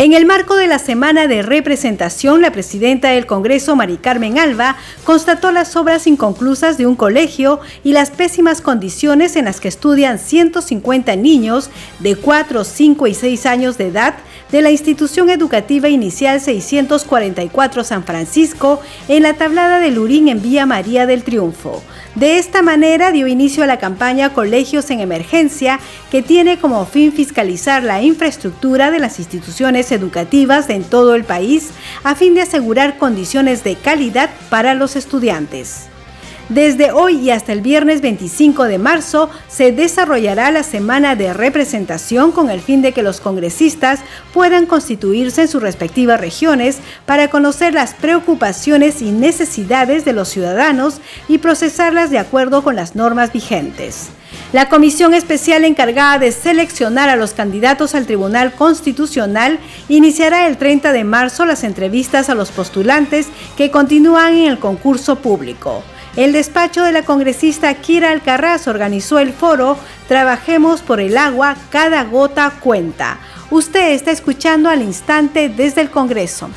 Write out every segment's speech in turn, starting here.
En el marco de la semana de representación, la presidenta del Congreso, Mari Carmen Alba, constató las obras inconclusas de un colegio y las pésimas condiciones en las que estudian 150 niños de 4, 5 y 6 años de edad de la institución educativa inicial 644 San Francisco en la tablada de Lurín en Vía María del Triunfo. De esta manera dio inicio a la campaña Colegios en Emergencia, que tiene como fin fiscalizar la infraestructura de las instituciones educativas en todo el país a fin de asegurar condiciones de calidad para los estudiantes. Desde hoy y hasta el viernes 25 de marzo se desarrollará la semana de representación con el fin de que los congresistas puedan constituirse en sus respectivas regiones para conocer las preocupaciones y necesidades de los ciudadanos y procesarlas de acuerdo con las normas vigentes. La comisión especial encargada de seleccionar a los candidatos al Tribunal Constitucional iniciará el 30 de marzo las entrevistas a los postulantes que continúan en el concurso público. El despacho de la congresista Kira Alcarraz organizó el foro Trabajemos por el agua, cada gota cuenta. Usted está escuchando al instante desde el Congreso.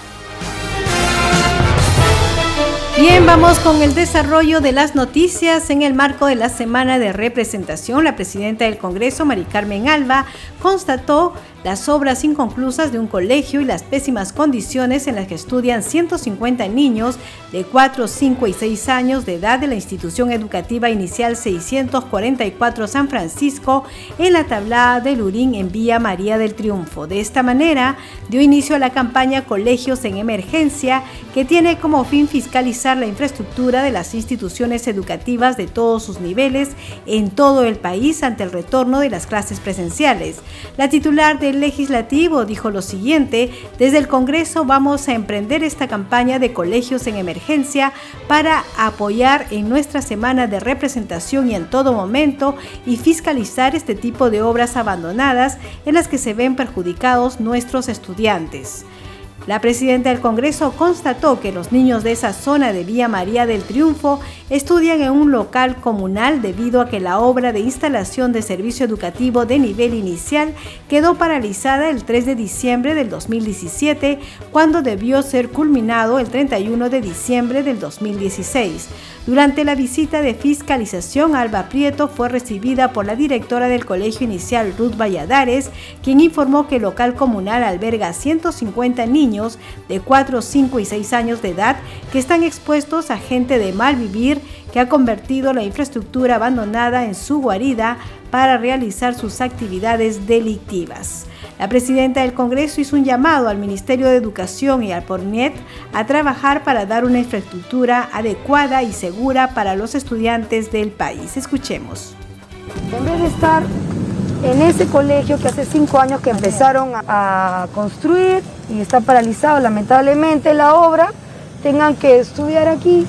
Bien, vamos con el desarrollo de las noticias. En el marco de la semana de representación, la presidenta del Congreso, Mari Carmen Alba, constató las obras inconclusas de un colegio y las pésimas condiciones en las que estudian 150 niños de 4, 5 y 6 años de edad de la institución educativa inicial 644 San Francisco en la tablada de Lurín en Vía María del Triunfo. De esta manera dio inicio a la campaña Colegios en Emergencia que tiene como fin fiscalizar la infraestructura de las instituciones educativas de todos sus niveles en todo el país ante el retorno de las clases presenciales. La titular de Legislativo dijo lo siguiente, desde el Congreso vamos a emprender esta campaña de colegios en emergencia para apoyar en nuestra semana de representación y en todo momento y fiscalizar este tipo de obras abandonadas en las que se ven perjudicados nuestros estudiantes. La presidenta del Congreso constató que los niños de esa zona de Vía María del Triunfo estudian en un local comunal debido a que la obra de instalación de servicio educativo de nivel inicial quedó paralizada el 3 de diciembre del 2017, cuando debió ser culminado el 31 de diciembre del 2016. Durante la visita de fiscalización, Alba Prieto fue recibida por la directora del Colegio Inicial Ruth Valladares, quien informó que el local comunal alberga 150 niños de 4, 5 y 6 años de edad que están expuestos a gente de mal vivir que ha convertido la infraestructura abandonada en su guarida para realizar sus actividades delictivas. La presidenta del Congreso hizo un llamado al Ministerio de Educación y al PORNET a trabajar para dar una infraestructura adecuada y segura para los estudiantes del país. Escuchemos. En vez de estar en ese colegio que hace cinco años que empezaron a construir y está paralizado lamentablemente la obra, tengan que estudiar aquí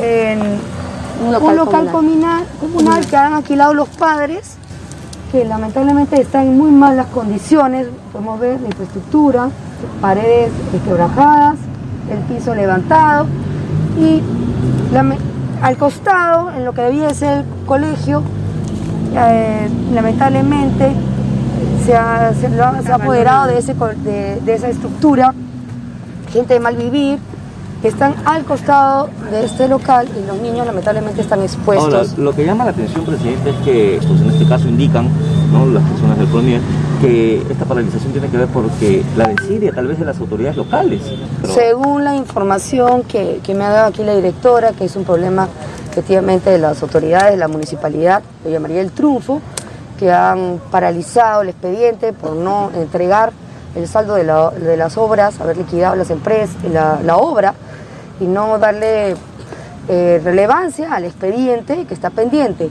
en un local, comunal, comunal que han alquilado los padres que lamentablemente está en muy malas condiciones, podemos ver la infraestructura, paredes quebrajadas, el piso levantado y al costado, en lo que debía ser el colegio, eh, lamentablemente se ha, apoderado de, ese, de esa estructura, gente de mal vivir, que están al costado de este local y los niños lamentablemente están expuestos. Ahora, lo que llama la atención, presidente, es que pues, en este caso indican las personas del CONIE que esta paralización tiene que ver porque la desidia tal vez de las autoridades locales. Según la información que, me ha dado aquí la directora, que es un problema efectivamente de las autoridades de la municipalidad, lo llamaría el trunfo, que han paralizado el expediente por no entregar el saldo de, las obras, haber liquidado las empresas, la obra, y no darle eh, relevancia al expediente que está pendiente.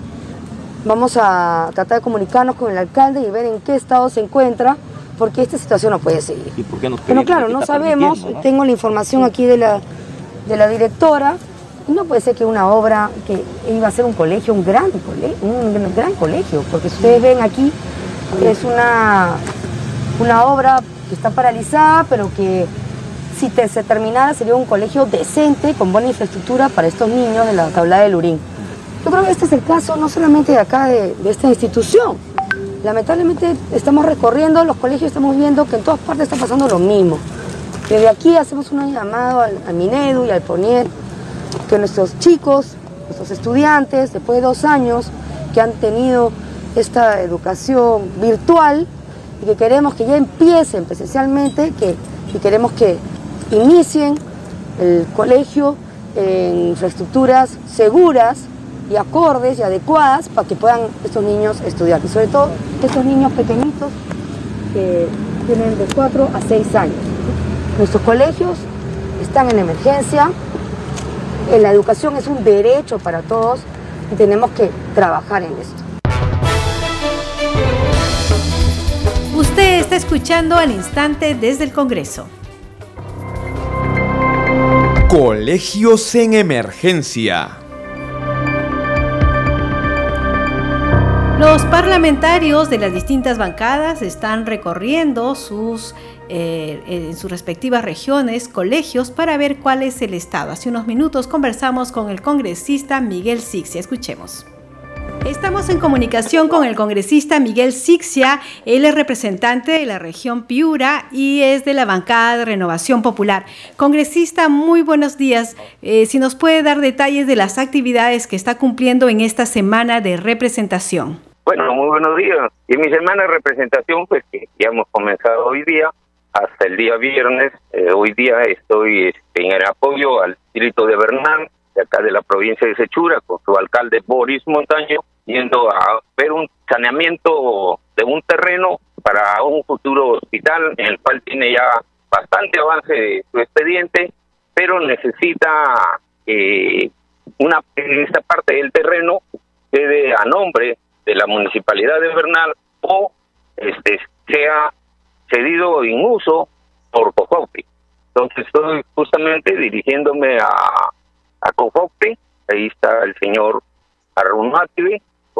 Vamos a tratar de comunicarnos con el alcalde y ver en qué estado se encuentra, porque esta situación no puede seguir. ¿Y Pero claro, no sabemos, tengo la información aquí de la, de la directora, no puede ser que una obra que iba a ser un colegio, un gran colegio, un gran colegio, porque ustedes ven aquí es una, una obra que está paralizada, pero que si se terminara sería un colegio decente, con buena infraestructura para estos niños de la tabla de Lurín. Yo creo que este es el caso no solamente de acá, de, esta institución. Lamentablemente estamos recorriendo los colegios, estamos viendo que en todas partes está pasando lo mismo. Desde aquí hacemos un llamado al, Minedu y al Ponier, que nuestros chicos, nuestros estudiantes, después de dos años que han tenido esta educación virtual y que queremos que ya empiecen presencialmente, que, y queremos que inicien el colegio en infraestructuras seguras y acordes y adecuadas para que puedan estos niños estudiar. Y sobre todo estos niños pequeñitos que tienen de 4 a 6 años. Nuestros colegios están en emergencia, la educación es un derecho para todos y tenemos que trabajar en esto. Usted está escuchando al instante desde el Congreso. Colegios en emergencia. Los parlamentarios de las distintas bancadas están recorriendo sus, eh, en sus respectivas regiones, colegios, para ver cuál es el estado. Hace unos minutos conversamos con el congresista Miguel Sixia. Escuchemos. Estamos en comunicación con el congresista Miguel Sixia. Él es representante de la región Piura y es de la bancada de Renovación Popular. Congresista, muy buenos días. Eh, si nos puede dar detalles de las actividades que está cumpliendo en esta semana de representación. Bueno, muy buenos días. Y mi semana de representación, pues que ya hemos comenzado hoy día, hasta el día viernes. Eh, hoy día estoy este, en el apoyo al distrito de Bernal, de acá de la provincia de Sechura, con su alcalde Boris Montaño, yendo a ver un saneamiento de un terreno para un futuro hospital en el cual tiene ya bastante avance de su expediente, pero necesita eh, una esta parte del terreno quede a nombre de la municipalidad de Bernal o este sea cedido en uso por Cojocte. Entonces estoy justamente dirigiéndome a, a Cojocte, ahí está el señor Arun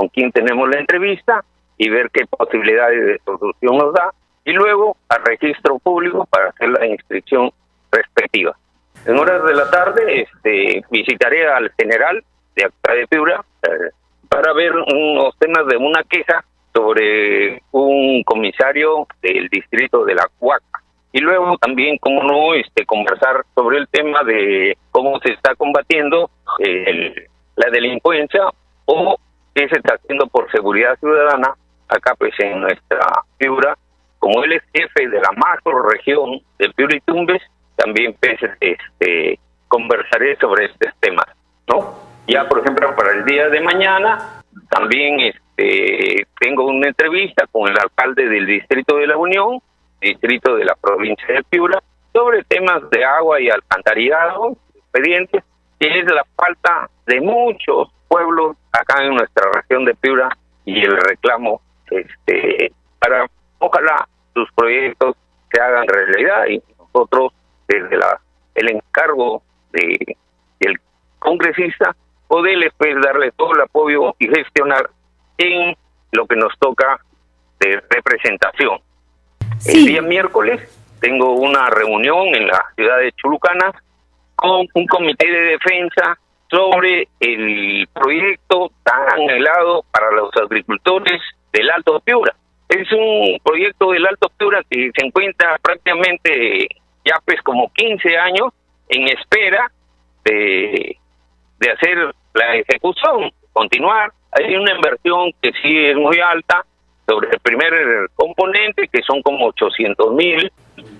con quien tenemos la entrevista y ver qué posibilidades de solución nos da, y luego al registro público para hacer la inscripción respectiva. En horas de la tarde este, visitaré al general de acá de Piura, eh, para ver unos temas de una queja sobre un comisario del distrito de la Cuaca. Y luego también, como no, este, conversar sobre el tema de cómo se está combatiendo eh, la delincuencia o qué se está haciendo por seguridad ciudadana acá pues en nuestra Piura. Como él es jefe de la macro región de Piura y Tumbes, también pues, este, conversaré sobre estos temas, ¿no? Ya, por ejemplo, para el día de mañana, también este, tengo una entrevista con el alcalde del Distrito de la Unión, distrito de la provincia de Piura, sobre temas de agua y alcantarillado, expedientes, que es la falta de muchos pueblos acá en nuestra región de Piura y el reclamo este para ojalá sus proyectos se hagan realidad y nosotros desde la el encargo de del congresista poderles pues darle todo el apoyo y gestionar en lo que nos toca de representación. El día miércoles tengo una reunión en la ciudad de Chulucana con un comité de defensa sobre el proyecto tan anhelado para los agricultores del Alto Piura. Es un proyecto del Alto Piura que se encuentra prácticamente ya pues como 15 años en espera de, de hacer la ejecución, continuar. Hay una inversión que sí es muy alta sobre el primer componente, que son como 800 mil,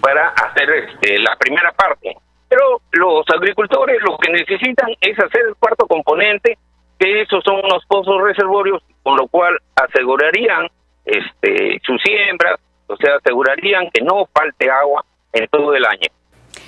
para hacer este, la primera parte. Pero los agricultores lo que necesitan es hacer el cuarto componente, que esos son unos pozos reservorios, con lo cual asegurarían este, sus siembras, o sea, asegurarían que no falte agua en todo el año.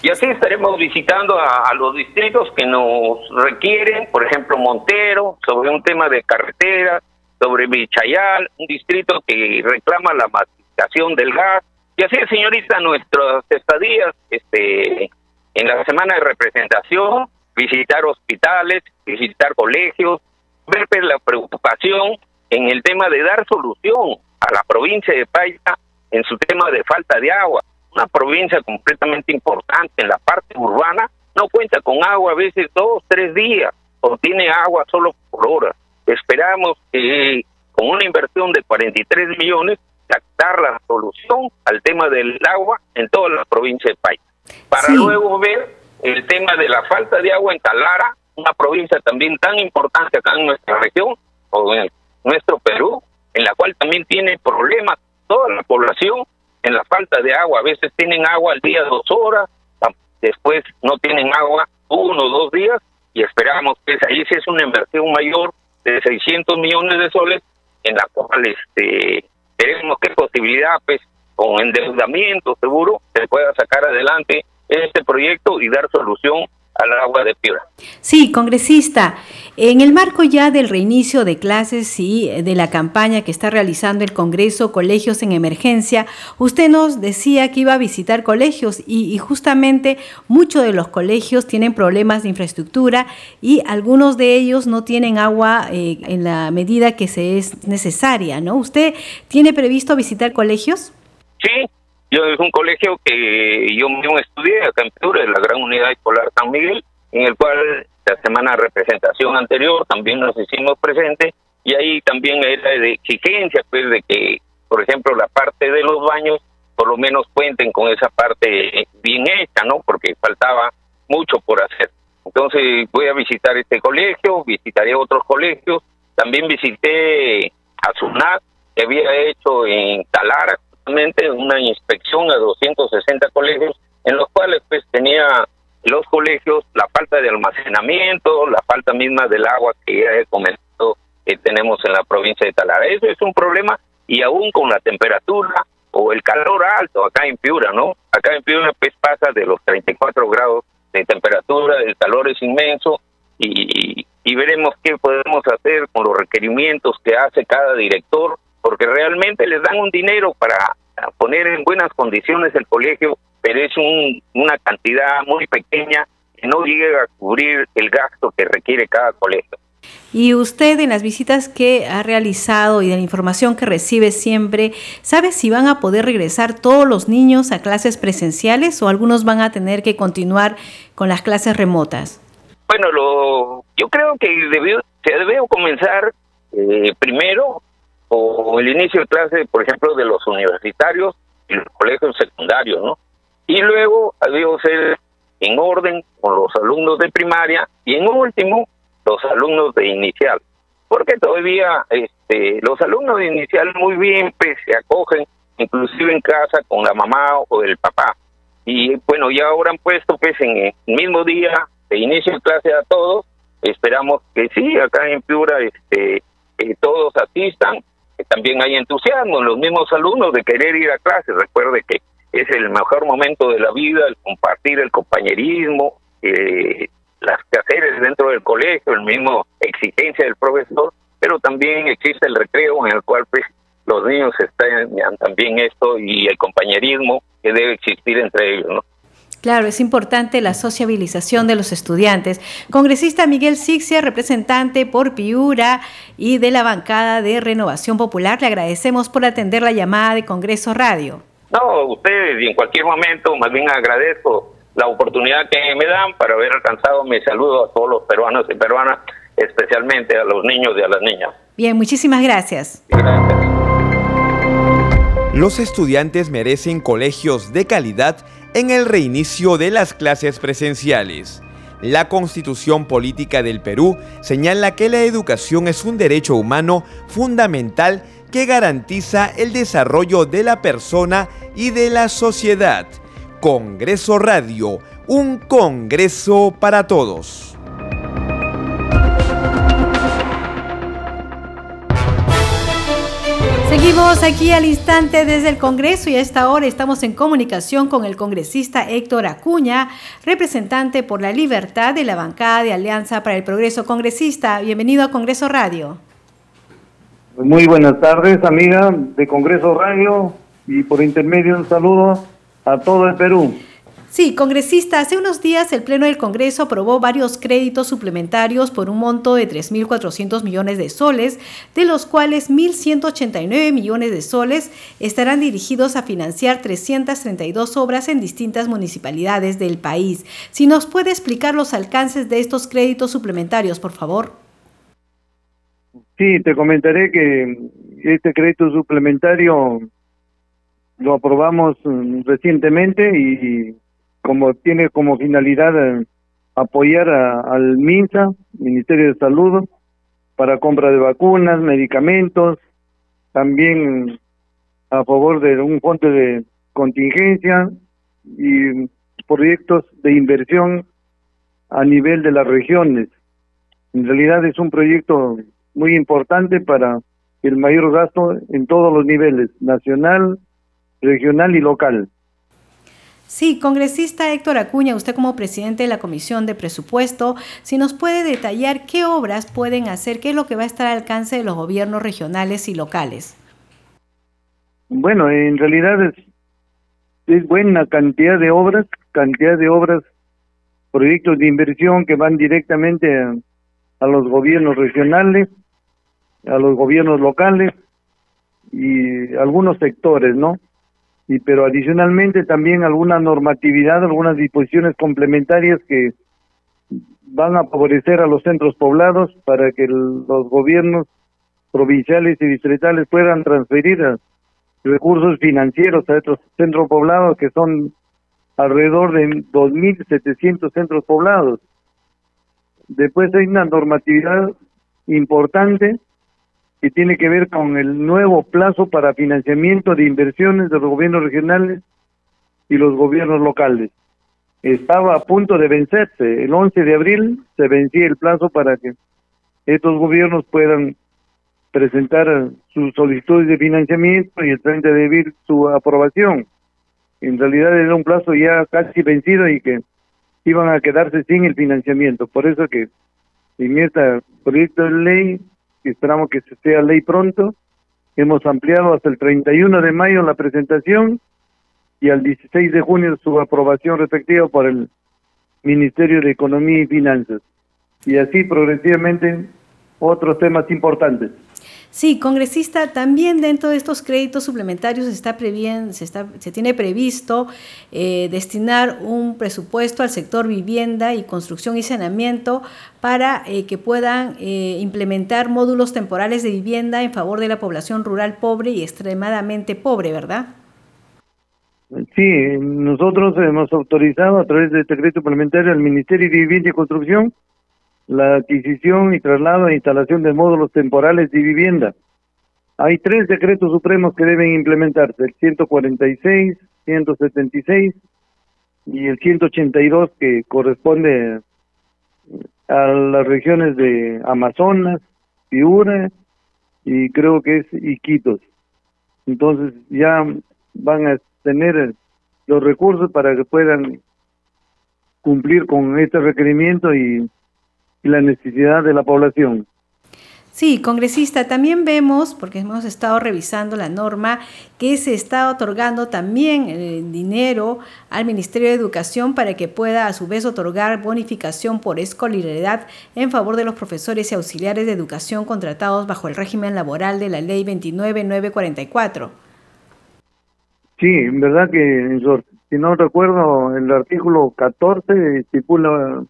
Y así estaremos visitando a, los distritos que nos requieren, por ejemplo, Montero, sobre un tema de carretera, sobre Vichayal, un distrito que reclama la masificación del gas. Y así, señorita, nuestras estadías este, en la semana de representación visitar hospitales, visitar colegios, ver pues, la preocupación en el tema de dar solución a la provincia de Paisa en su tema de falta de agua. Una provincia completamente importante en la parte urbana no cuenta con agua a veces dos, tres días o tiene agua solo por hora. Esperamos que con una inversión de 43 millones captar la solución al tema del agua en toda la provincia de Paisa. Para luego ver el tema de la falta de agua en Talara, una provincia también tan importante acá en nuestra región o en nuestro Perú, en la cual también tiene problemas toda la población en la falta de agua. A veces tienen agua al día dos horas, después no tienen agua uno o dos días y esperamos que ahí sí es una inversión mayor de 600 millones de soles en la cual este tenemos qué posibilidad pues con endeudamiento seguro se pueda sacar adelante este proyecto y dar solución al agua de Piura. Sí, congresista, en el marco ya del reinicio de clases y de la campaña que está realizando el Congreso Colegios en Emergencia, usted nos decía que iba a visitar colegios y, justamente muchos de los colegios tienen problemas de infraestructura y algunos de ellos no tienen agua eh, en la medida que se es necesaria, ¿no? ¿Usted tiene previsto visitar colegios? Sí, yo es un colegio que yo mismo estudié acá en Piura, la Gran Unidad Escolar San Miguel, en el cual la semana de representación anterior también nos hicimos presentes y ahí también era de exigencia, pues, de que, por ejemplo, la parte de los baños por lo menos cuenten con esa parte bien hecha, ¿no? Porque faltaba mucho por hacer. Entonces voy a visitar este colegio, visitaré otros colegios, también visité a SUNAT, que había hecho en Talara, una inspección a 260 colegios en los cuales pues tenía los colegios la falta de almacenamiento, la falta misma del agua que ya he comentado que tenemos en la provincia de Talara. Eso es un problema y aún con la temperatura o el calor alto acá en Piura, ¿no? Acá en Piura pues pasa de los 34 grados de temperatura, el calor es inmenso y, y veremos qué podemos hacer con los requerimientos que hace cada director porque realmente les dan un dinero para poner en buenas condiciones el colegio, pero es una cantidad muy pequeña que no llega a cubrir el gasto que requiere cada colegio. Y usted en las visitas que ha realizado y de la información que recibe siempre, ¿sabe si van a poder regresar todos los niños a clases presenciales o algunos van a tener que continuar con las clases remotas? Bueno, lo, yo creo que debió, se debe comenzar eh, primero o el inicio de clase, por ejemplo, de los universitarios y los colegios secundarios, ¿no? Y luego debió ser en orden con los alumnos de primaria y en último los alumnos de inicial, porque todavía este, los alumnos de inicial muy bien pues, se acogen inclusive en casa con la mamá o el papá. Y bueno, ya ahora han puesto pues en el mismo día de inicio de clase a todos, esperamos que sí, acá en Piura este, eh, todos asistan también hay entusiasmo en los mismos alumnos de querer ir a clase. Recuerde que es el mejor momento de la vida, el compartir el compañerismo, eh, las quehaceres dentro del colegio, el mismo exigencia del profesor, pero también existe el recreo en el cual pues, los niños están también esto y el compañerismo que debe existir entre ellos, ¿no? Claro, es importante la sociabilización de los estudiantes. Congresista Miguel Sixia, representante por Piura y de la bancada de Renovación Popular, le agradecemos por atender la llamada de Congreso Radio. No, ustedes y en cualquier momento, más bien agradezco la oportunidad que me dan para haber alcanzado mi saludo a todos los peruanos y peruanas, especialmente a los niños y a las niñas. Bien, muchísimas gracias. Gracias. Los estudiantes merecen colegios de calidad en el reinicio de las clases presenciales. La Constitución Política del Perú señala que la educación es un derecho humano fundamental que garantiza el desarrollo de la persona y de la sociedad. Congreso Radio, un Congreso para todos. Seguimos aquí al instante desde el Congreso y a esta hora estamos en comunicación con el congresista Héctor Acuña, representante por la libertad de la bancada de Alianza para el Progreso. Congresista, bienvenido a Congreso Radio. Muy buenas tardes, amiga de Congreso Radio, y por intermedio un saludo a todo el Perú. Sí, congresista, hace unos días el Pleno del Congreso aprobó varios créditos suplementarios por un monto de 3.400 millones de soles, de los cuales 1.189 millones de soles estarán dirigidos a financiar 332 obras en distintas municipalidades del país. Si nos puede explicar los alcances de estos créditos suplementarios, por favor. Sí, te comentaré que este crédito suplementario lo aprobamos mm, recientemente y como tiene como finalidad eh, apoyar al MINSA, Ministerio de Salud, para compra de vacunas, medicamentos, también a favor de un fondo de contingencia y proyectos de inversión a nivel de las regiones. En realidad es un proyecto muy importante para el mayor gasto en todos los niveles, nacional, regional y local. Sí, congresista Héctor Acuña, usted como presidente de la Comisión de Presupuesto, si nos puede detallar qué obras pueden hacer, qué es lo que va a estar al alcance de los gobiernos regionales y locales. Bueno, en realidad es, buena cantidad de obras, cantidad de obras, proyectos de inversión que van directamente a, a los gobiernos regionales, a los gobiernos locales y algunos sectores, ¿no? Y pero adicionalmente también alguna normatividad, algunas disposiciones complementarias que van a favorecer a los centros poblados para que los gobiernos provinciales y distritales puedan transferir recursos financieros a estos centros poblados que son alrededor de 2.700 centros poblados. Después hay una normatividad importante que tiene que ver con el nuevo plazo para financiamiento de inversiones de los gobiernos regionales y los gobiernos locales. Estaba a punto de vencerse. El 11 de abril se vencía el plazo para que estos gobiernos puedan presentar sus solicitudes de financiamiento y el 30 de abril su aprobación. En realidad era un plazo ya casi vencido y que iban a quedarse sin el financiamiento. Por eso que en este proyecto de ley esperamos que sea ley pronto. Hemos ampliado hasta el 31 de mayo la presentación y al 16 de junio su aprobación respectiva por el Ministerio de Economía y Finanzas. Y así progresivamente otros temas importantes. Sí, congresista, también dentro de estos créditos suplementarios está se, está, se tiene previsto eh, destinar un presupuesto al sector vivienda y construcción y saneamiento para eh, que puedan eh, implementar módulos temporales de vivienda en favor de la población rural pobre y extremadamente pobre, ¿verdad? Sí, nosotros hemos autorizado a través de este decreto suplementario al Ministerio de Vivienda y Construcción la adquisición y traslado e instalación de módulos temporales de vivienda. Hay tres decretos supremos que deben implementarse, el 146, 176 y el 182 que corresponde a las regiones de Amazonas, Piura y creo que es Iquitos. Entonces ya van a tener los recursos para que puedan cumplir con este requerimiento y y la necesidad de la población. Sí, congresista, también vemos, porque hemos estado revisando la norma, que se está otorgando también el eh, dinero al Ministerio de Educación para que pueda a su vez otorgar bonificación por escolaridad en favor de los profesores y auxiliares de educación contratados bajo el régimen laboral de la Ley 29944. Sí, en verdad que, si no recuerdo, el artículo 14 estipula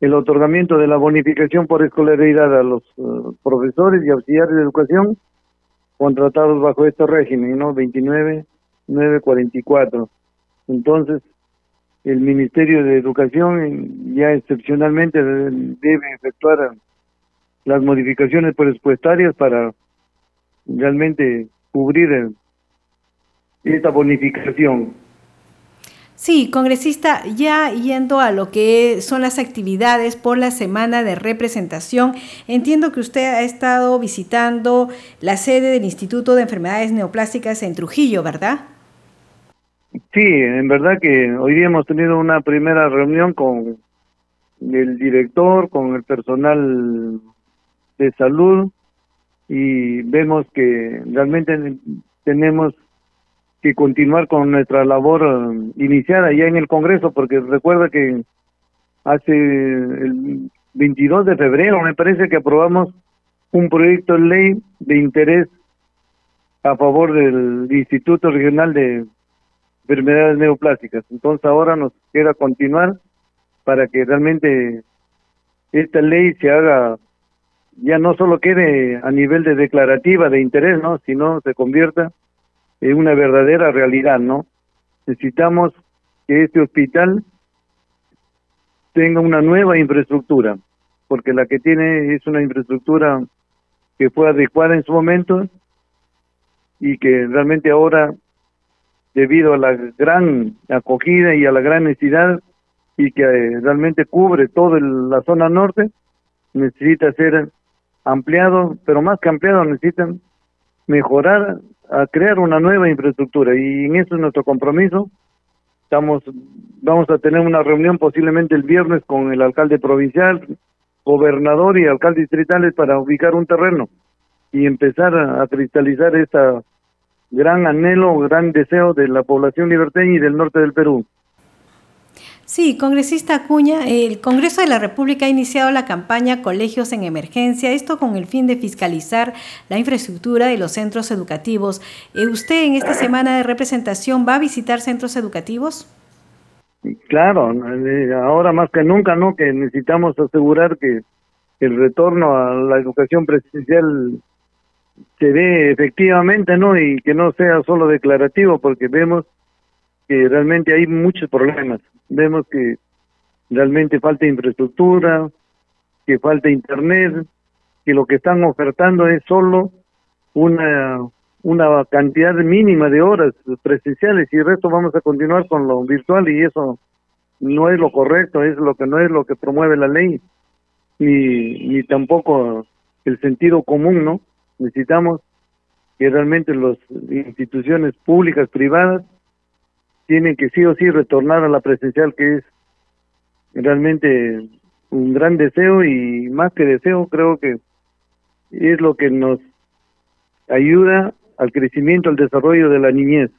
el otorgamiento de la bonificación por escolaridad a los eh, profesores y auxiliares de educación contratados bajo este régimen, ¿no? 29.944. Entonces, el Ministerio de Educación ya excepcionalmente debe efectuar las modificaciones presupuestarias para realmente cubrir esta bonificación. Sí, congresista, ya yendo a lo que son las actividades por la semana de representación, entiendo que usted ha estado visitando la sede del Instituto de Enfermedades Neoplásticas en Trujillo, ¿verdad? Sí, en verdad que hoy día hemos tenido una primera reunión con el director, con el personal de salud y vemos que realmente tenemos que continuar con nuestra labor eh, iniciada ya en el Congreso, porque recuerda que hace el 22 de febrero me parece que aprobamos un proyecto de ley de interés a favor del Instituto Regional de Enfermedades Neoplásticas. Entonces ahora nos queda continuar para que realmente esta ley se haga, ya no solo quede a nivel de declarativa de interés, ¿no? sino se convierta en una verdadera realidad, ¿no? Necesitamos que este hospital tenga una nueva infraestructura, porque la que tiene es una infraestructura que fue adecuada en su momento y que realmente ahora, debido a la gran acogida y a la gran necesidad y que eh, realmente cubre toda la zona norte, necesita ser ampliado, pero más que ampliado necesitan mejorar, a crear una nueva infraestructura y en eso es nuestro compromiso. Estamos, vamos a tener una reunión posiblemente el viernes con el alcalde provincial, gobernador y alcalde distritales para ubicar un terreno y empezar a, cristalizar esta gran anhelo, gran deseo de la población liberteña y del norte del Perú. Sí, congresista Acuña, el Congreso de la República ha iniciado la campaña Colegios en Emergencia, esto con el fin de fiscalizar la infraestructura de los centros educativos. Eh, ¿Usted en esta semana de representación va a visitar centros educativos? Claro, eh, ahora más que nunca, ¿no? Que necesitamos asegurar que el retorno a la educación presencial se dé efectivamente, ¿no? Y que no sea solo declarativo, porque vemos que realmente hay muchos problemas. Vemos que realmente falta infraestructura, que falta internet, que lo que están ofertando es solo una una cantidad mínima de horas presenciales y el resto vamos a continuar con lo virtual y eso no es lo correcto, es lo que no es lo que promueve la ley ni ni tampoco el sentido común, ¿no? Necesitamos que realmente las instituciones públicas, privadas tienen que sí o sí retornar a la presencial, que es realmente un gran deseo y más que deseo, creo que es lo que nos ayuda al crecimiento, al desarrollo de la niñez.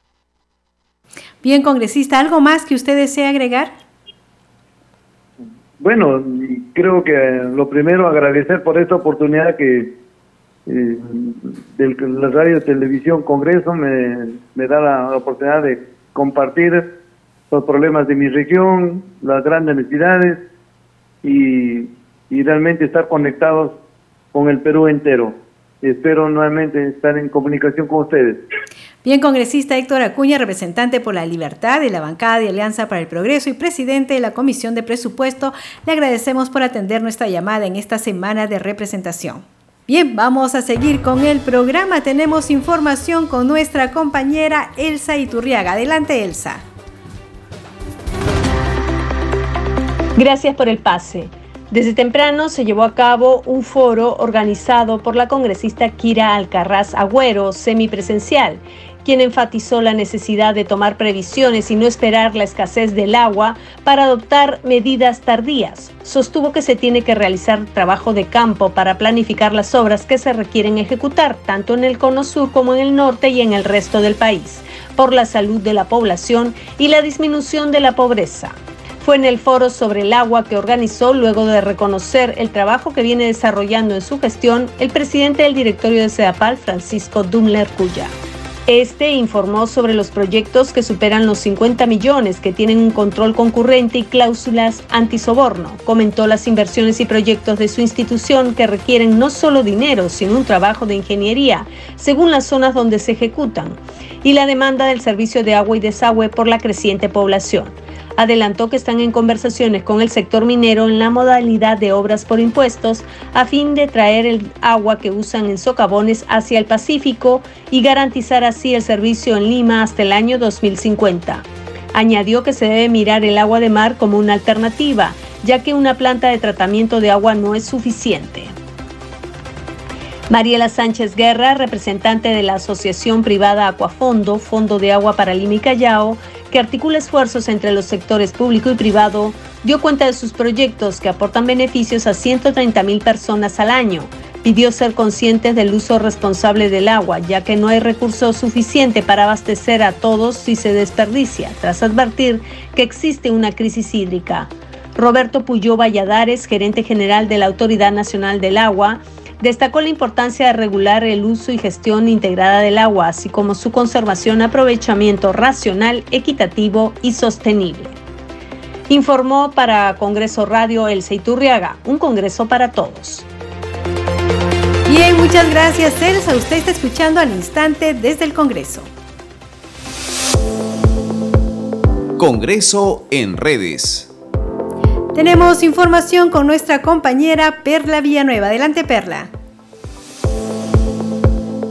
Bien, congresista, ¿algo más que usted desee agregar? Bueno, creo que lo primero agradecer por esta oportunidad que eh, la radio televisión Congreso me, me da la oportunidad de compartir los problemas de mi región, las grandes necesidades y, realmente estar conectados con el Perú entero. Espero nuevamente estar en comunicación con ustedes. Bien, congresista Héctor Acuña, representante por la libertad de la bancada de Alianza para el Progreso y presidente de la Comisión de Presupuesto, le agradecemos por atender nuestra llamada en esta semana de representación. Bien, vamos a seguir con el programa. Tenemos información con nuestra compañera Elsa Iturriaga. Adelante, Elsa. Gracias por el pase. Desde temprano se llevó a cabo un foro organizado por la congresista Kira Alcarraz Agüero, semipresencial, quien enfatizó la necesidad de tomar previsiones y no esperar la escasez del agua para adoptar medidas tardías. Sostuvo que se tiene que realizar trabajo de campo para planificar las obras que se requieren ejecutar, tanto en el cono sur como en el norte y en el resto del país, por la salud de la población y la disminución de la pobreza fue en el foro sobre el agua que organizó luego de reconocer el trabajo que viene desarrollando en su gestión el presidente del directorio de CEDAPAL, Francisco Dumler Cuya. Este informó sobre los proyectos que superan los 50 millones que tienen un control concurrente y cláusulas antisoborno. Comentó las inversiones y proyectos de su institución que requieren no solo dinero, sino un trabajo de ingeniería, según las zonas donde se ejecutan, y la demanda del servicio de agua y desagüe por la creciente población adelantó que están en conversaciones con el sector minero en la modalidad de obras por impuestos a fin de traer el agua que usan en socavones hacia el Pacífico y garantizar así el servicio en Lima hasta el año 2050. Añadió que se debe mirar el agua de mar como una alternativa, ya que una planta de tratamiento de agua no es suficiente. Mariela Sánchez Guerra, representante de la Asociación Privada Acuafondo, Fondo de Agua para Lima y Callao, que articula esfuerzos entre los sectores público y privado, dio cuenta de sus proyectos que aportan beneficios a 130 mil personas al año. pidió ser conscientes del uso responsable del agua, ya que no hay recursos suficiente para abastecer a todos si se desperdicia, tras advertir que existe una crisis hídrica. Roberto Puyó Valladares, gerente general de la Autoridad Nacional del Agua, destacó la importancia de regular el uso y gestión integrada del agua, así como su conservación, aprovechamiento racional, equitativo y sostenible. Informó para Congreso Radio El Seiturriaga, un congreso para todos. Bien, muchas gracias, Celsa. Usted está escuchando al instante desde el Congreso. Congreso en redes. Tenemos información con nuestra compañera Perla Villanueva. Adelante, Perla.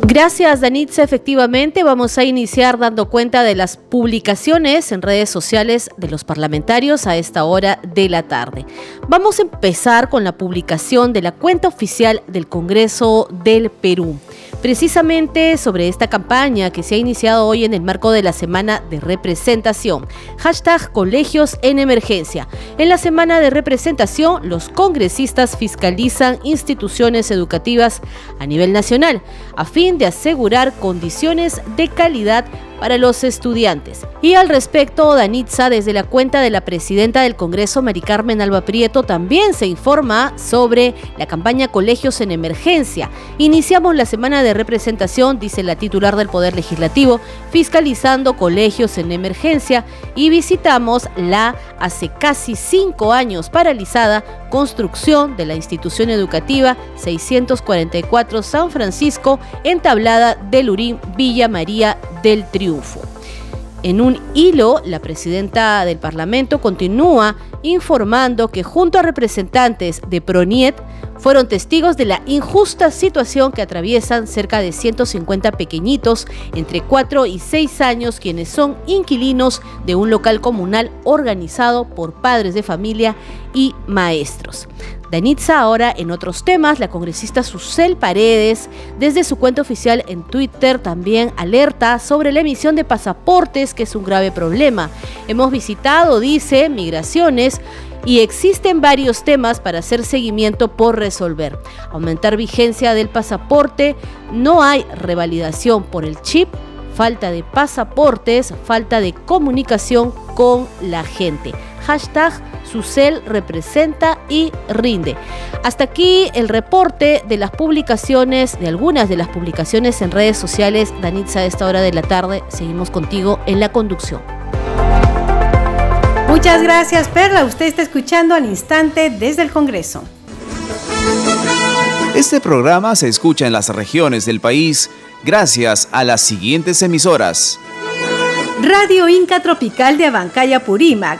Gracias, Danitza. Efectivamente, vamos a iniciar dando cuenta de las publicaciones en redes sociales de los parlamentarios a esta hora de la tarde. Vamos a empezar con la publicación de la cuenta oficial del Congreso del Perú precisamente sobre esta campaña que se ha iniciado hoy en el marco de la semana de representación. Hashtag Colegios en Emergencia. En la semana de representación, los congresistas fiscalizan instituciones educativas a nivel nacional a fin de asegurar condiciones de calidad para los estudiantes. Y al respecto, Danitza, desde la cuenta de la presidenta del Congreso, Mari Carmen Alba Prieto, también se informa sobre la campaña Colegios en Emergencia. Iniciamos la semana de representación, dice la titular del Poder Legislativo, fiscalizando colegios en emergencia y visitamos la hace casi cinco años paralizada construcción de la institución educativa 644 San Francisco, entablada de Lurín, Villa María del Triunfo. En un hilo, la presidenta del Parlamento continúa informando que junto a representantes de Proniet fueron testigos de la injusta situación que atraviesan cerca de 150 pequeñitos entre 4 y 6 años quienes son inquilinos de un local comunal organizado por padres de familia y maestros. Danitza ahora en otros temas, la congresista Susel Paredes, desde su cuenta oficial en Twitter, también alerta sobre la emisión de pasaportes, que es un grave problema. Hemos visitado, dice, migraciones y existen varios temas para hacer seguimiento por resolver. Aumentar vigencia del pasaporte, no hay revalidación por el chip, falta de pasaportes, falta de comunicación con la gente. Hashtag Susel representa y rinde. Hasta aquí el reporte de las publicaciones, de algunas de las publicaciones en redes sociales. Danitza, a esta hora de la tarde, seguimos contigo en la conducción. Muchas gracias, Perla. Usted está escuchando al instante desde el Congreso. Este programa se escucha en las regiones del país gracias a las siguientes emisoras. Radio Inca Tropical de Abancaya Purímac,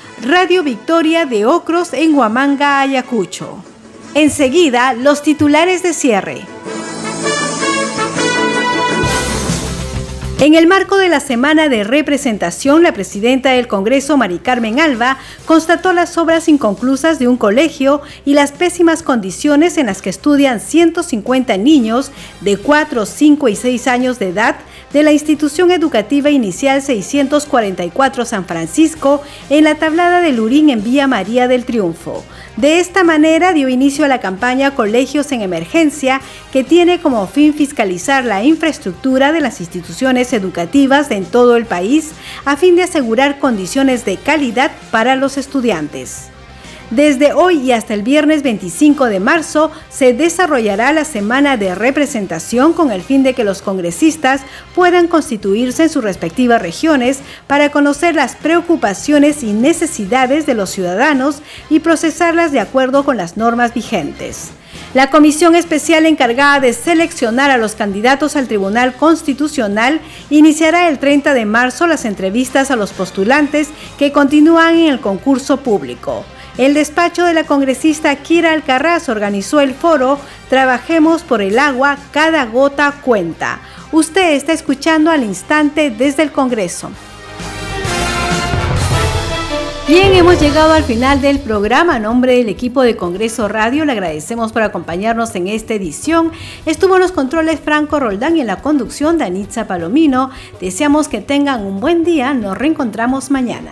Radio Victoria de Ocros en Huamanga, Ayacucho. Enseguida, los titulares de cierre. En el marco de la semana de representación, la presidenta del Congreso, Mari Carmen Alba, constató las obras inconclusas de un colegio y las pésimas condiciones en las que estudian 150 niños de 4, 5 y 6 años de edad de la institución educativa inicial 644 San Francisco en la tablada de Lurín en Vía María del Triunfo. De esta manera dio inicio a la campaña Colegios en Emergencia, que tiene como fin fiscalizar la infraestructura de las instituciones educativas en todo el país a fin de asegurar condiciones de calidad para los estudiantes. Desde hoy y hasta el viernes 25 de marzo se desarrollará la semana de representación con el fin de que los congresistas puedan constituirse en sus respectivas regiones para conocer las preocupaciones y necesidades de los ciudadanos y procesarlas de acuerdo con las normas vigentes. La comisión especial encargada de seleccionar a los candidatos al Tribunal Constitucional iniciará el 30 de marzo las entrevistas a los postulantes que continúan en el concurso público. El despacho de la congresista Kira Alcarraz organizó el foro Trabajemos por el agua, cada gota cuenta. Usted está escuchando al instante desde el Congreso. Bien, hemos llegado al final del programa. A nombre del equipo de Congreso Radio, le agradecemos por acompañarnos en esta edición. Estuvo en los controles Franco Roldán y en la conducción Danitza Palomino. Deseamos que tengan un buen día. Nos reencontramos mañana.